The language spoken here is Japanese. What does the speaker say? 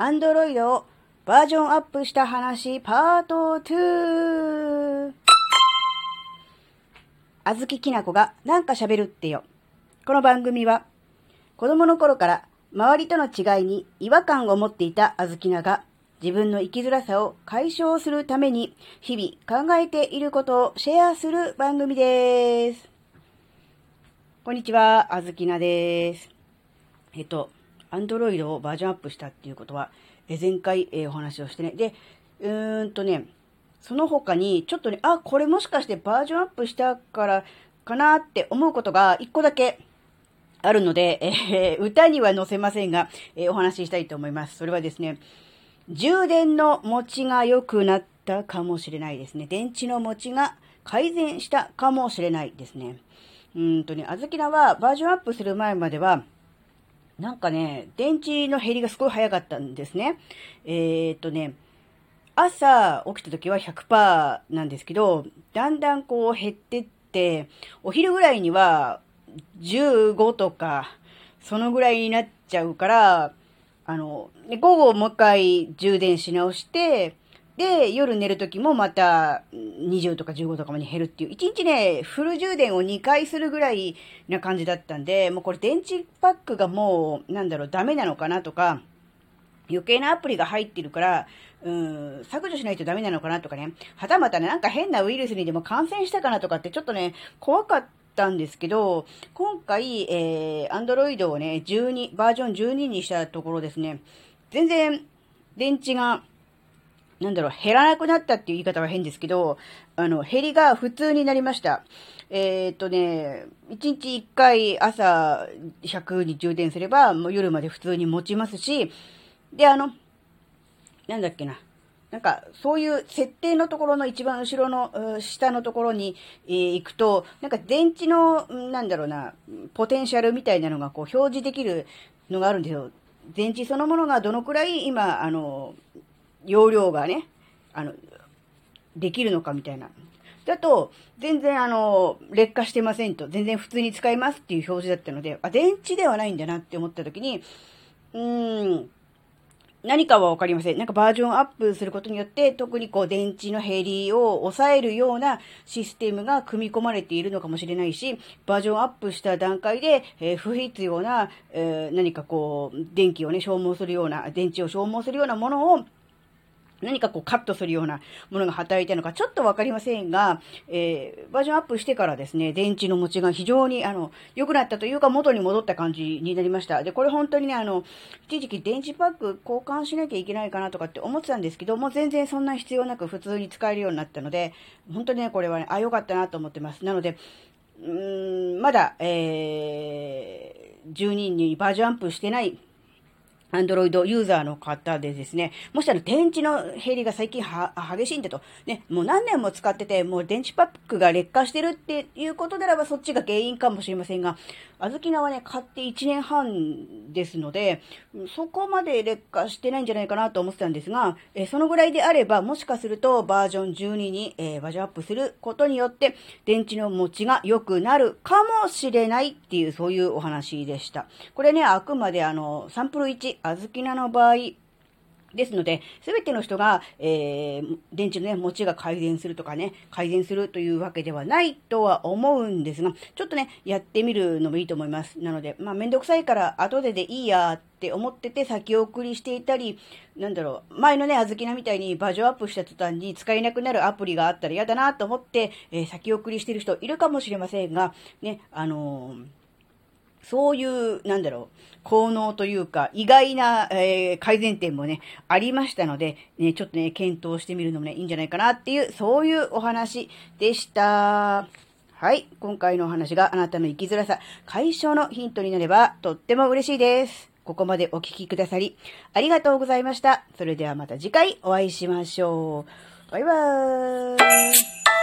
アンドロイドをバージョンアップした話パート2。あずききなこがなんか喋るってよ。この番組は子供の頃から周りとの違いに違和感を持っていたあずきなが自分の生きづらさを解消するために日々考えていることをシェアする番組です。こんにちは、あずきなです。えっと、アンドロイドをバージョンアップしたっていうことは、え前回、えー、お話をしてね。で、うーんとね、その他に、ちょっとね、あ、これもしかしてバージョンアップしたからかなって思うことが一個だけあるので、えー、歌には載せませんが、えー、お話ししたいと思います。それはですね、充電の持ちが良くなったかもしれないですね。電池の持ちが改善したかもしれないですね。うんとね、あずきらはバージョンアップする前までは、なんかね、電池の減りがすごい早かったんですね。えー、っとね、朝起きた時は100%なんですけど、だんだんこう減ってって、お昼ぐらいには15とか、そのぐらいになっちゃうから、あの、午後もう一回充電し直して、で、夜寝るときもまた20とか15とかまで減るっていう、1日ね、フル充電を2回するぐらいな感じだったんで、もうこれ電池パックがもう、なんだろう、ダメなのかなとか、余計なアプリが入ってるから、うん、削除しないとダメなのかなとかね、はたまたね、なんか変なウイルスにでも感染したかなとかってちょっとね、怖かったんですけど、今回、えー、アンドロイドをね、12、バージョン12にしたところですね、全然、電池がなんだろう、減らなくなったっていう言い方は変ですけど、あの、減りが普通になりました。えー、っとね、1日1回朝100に充電すれば、もう夜まで普通に持ちますし、で、あの、なんだっけな。なんか、そういう設定のところの一番後ろの、下のところに、行くと、なんか電池の、なんだろうな、ポテンシャルみたいなのがこう表示できるのがあるんですよ。電池そのものがどのくらい今、あの、容量がね、あの、できるのかみたいな。だと、全然あの、劣化してませんと、全然普通に使えますっていう表示だったので、あ、電池ではないんだなって思った時に、うーん、何かはわかりません。なんかバージョンアップすることによって、特にこう電池の減りを抑えるようなシステムが組み込まれているのかもしれないし、バージョンアップした段階で、えー、不必要な、えー、何かこう、電気をね、消耗するような、電池を消耗するようなものを何かこうカットするようなものが働いたのかちょっとわかりませんが、えー、バージョンアップしてからですね、電池の持ちが非常にあの、良くなったというか元に戻った感じになりました。で、これ本当にね、あの、一時期電池パック交換しなきゃいけないかなとかって思ってたんですけど、もう全然そんな必要なく普通に使えるようになったので、本当にね、これはね、あ、良かったなと思ってます。なので、うーん、まだ、えー、12にバージョンアップしてないアンドロイドユーザーの方でですね、もしあの電池の減りが最近は激しいんだと、ね、もう何年も使ってて、もう電池パックが劣化してるっていうことならばそっちが原因かもしれませんが、あずきなはね、買って1年半ですので、そこまで劣化してないんじゃないかなと思ってたんですが、えそのぐらいであれば、もしかするとバージョン12に、え、バージョンアップすることによって、電池の持ちが良くなるかもしれないっていう、そういうお話でした。これね、あくまであの、サンプル1、あずきなの場合、ですので、すべての人が、えー、電池のね、持ちが改善するとかね、改善するというわけではないとは思うんですが、ちょっとね、やってみるのもいいと思います。なので、まあ、めんどくさいから後ででいいやって思ってて先送りしていたり、なんだろう、前のね、あずきなみたいにバージョンアップした途端に使えなくなるアプリがあったら嫌だなと思って、えー、先送りしてる人いるかもしれませんが、ね、あのーそういう、なんだろう、効能というか、意外な、えー、改善点もね、ありましたので、ね、ちょっとね、検討してみるのもね、いいんじゃないかなっていう、そういうお話でした。はい。今回のお話があなたの生きづらさ、解消のヒントになれば、とっても嬉しいです。ここまでお聞きくださり、ありがとうございました。それではまた次回お会いしましょう。バイバーイ。